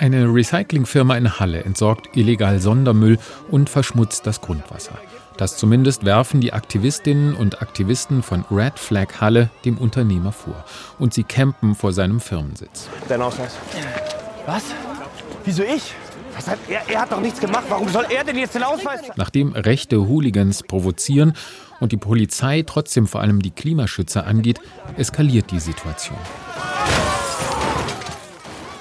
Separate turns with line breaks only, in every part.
Eine Recyclingfirma in Halle entsorgt illegal Sondermüll und verschmutzt das Grundwasser. Das zumindest werfen die Aktivistinnen und Aktivisten von Red Flag Halle dem Unternehmer vor. Und sie campen vor seinem Firmensitz.
Dein Ausweis.
Was? Wieso ich?
Was hat er, er hat doch nichts gemacht. Warum soll er denn jetzt den Ausweis?
Nachdem rechte Hooligans provozieren und die Polizei trotzdem vor allem die Klimaschützer angeht, eskaliert die Situation.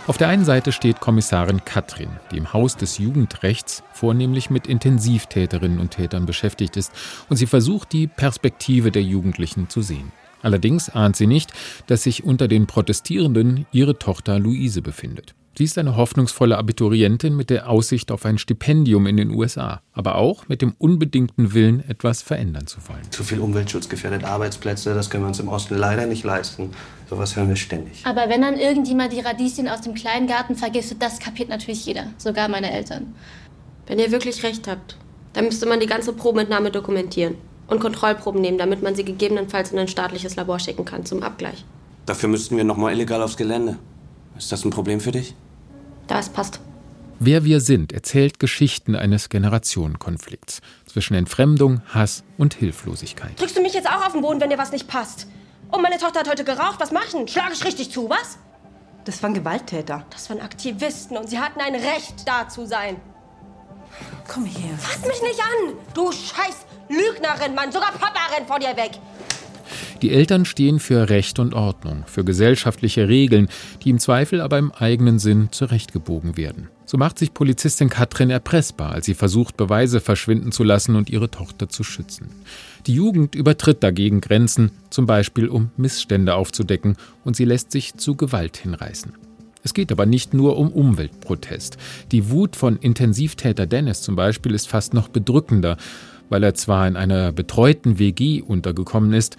Auf der einen Seite steht Kommissarin Katrin, die im Haus des Jugendrechts vornehmlich mit Intensivtäterinnen und Tätern beschäftigt ist, und sie versucht, die Perspektive der Jugendlichen zu sehen. Allerdings ahnt sie nicht, dass sich unter den Protestierenden ihre Tochter Luise befindet. Sie ist eine hoffnungsvolle Abiturientin mit der Aussicht auf ein Stipendium in den USA, aber auch mit dem unbedingten Willen, etwas verändern zu wollen.
Zu viel Umweltschutz gefährdet Arbeitsplätze, das können wir uns im Osten leider nicht leisten. Sowas hören wir ständig.
Aber wenn dann irgendjemand die Radieschen aus dem kleinen Garten vergiftet, das kapiert natürlich jeder, sogar meine Eltern.
Wenn ihr wirklich recht habt, dann müsste man die ganze Probenentnahme dokumentieren und Kontrollproben nehmen, damit man sie gegebenenfalls in ein staatliches Labor schicken kann zum Abgleich.
Dafür müssten wir noch mal illegal aufs Gelände. Ist das ein Problem für dich?
Das passt.
Wer wir sind, erzählt Geschichten eines Generationenkonflikts zwischen Entfremdung, Hass und Hilflosigkeit.
Drückst du mich jetzt auch auf den Boden, wenn dir was nicht passt? Oh, meine Tochter hat heute geraucht. Was machen? Schlage ich richtig zu, was?
Das waren Gewalttäter.
Das waren Aktivisten und sie hatten ein Recht, da zu sein.
Komm her.
Fass mich nicht an! Du scheiß Lügnerin, Mann! Sogar Papa rennt vor dir weg!
Die Eltern stehen für Recht und Ordnung, für gesellschaftliche Regeln, die im Zweifel aber im eigenen Sinn zurechtgebogen werden. So macht sich Polizistin Katrin erpressbar, als sie versucht, Beweise verschwinden zu lassen und ihre Tochter zu schützen. Die Jugend übertritt dagegen Grenzen, zum Beispiel um Missstände aufzudecken, und sie lässt sich zu Gewalt hinreißen. Es geht aber nicht nur um Umweltprotest. Die Wut von Intensivtäter Dennis zum Beispiel ist fast noch bedrückender, weil er zwar in einer betreuten WG untergekommen ist,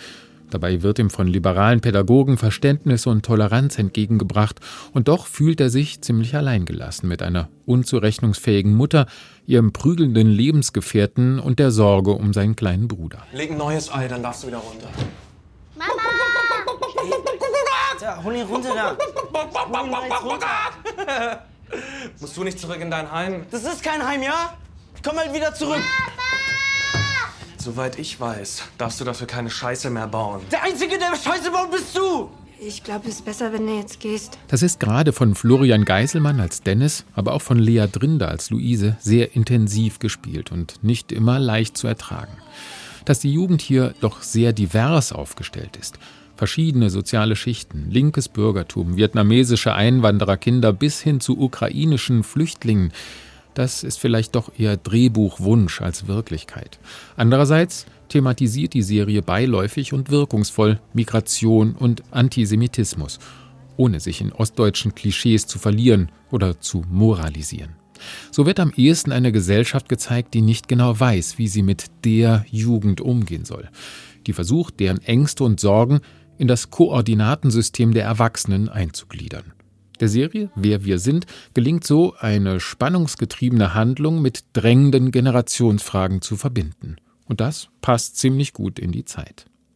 Dabei wird ihm von liberalen Pädagogen Verständnis und Toleranz entgegengebracht, und doch fühlt er sich ziemlich alleingelassen mit einer unzurechnungsfähigen Mutter, ihrem prügelnden Lebensgefährten und der Sorge um seinen kleinen Bruder.
Leg ein neues Ei, dann darfst du wieder runter.
Mama!
Ja, hol ihn runter da. Hol ihn runter.
Musst du nicht zurück in dein Heim?
Das ist kein Heim, ja? Ich komm halt wieder zurück.
Soweit ich weiß, darfst du dafür keine Scheiße mehr bauen.
Der Einzige, der Scheiße baut, bist du.
Ich glaube, es ist besser, wenn du jetzt gehst.
Das ist gerade von Florian Geiselmann als Dennis, aber auch von Lea Drinder als Luise sehr intensiv gespielt und nicht immer leicht zu ertragen. Dass die Jugend hier doch sehr divers aufgestellt ist. Verschiedene soziale Schichten, linkes Bürgertum, vietnamesische Einwandererkinder bis hin zu ukrainischen Flüchtlingen, das ist vielleicht doch eher Drehbuchwunsch als Wirklichkeit. Andererseits thematisiert die Serie beiläufig und wirkungsvoll Migration und Antisemitismus, ohne sich in ostdeutschen Klischees zu verlieren oder zu moralisieren. So wird am ehesten eine Gesellschaft gezeigt, die nicht genau weiß, wie sie mit der Jugend umgehen soll, die versucht, deren Ängste und Sorgen in das Koordinatensystem der Erwachsenen einzugliedern. Der Serie Wer wir sind gelingt so, eine spannungsgetriebene Handlung mit drängenden Generationsfragen zu verbinden. Und das passt ziemlich gut in die Zeit.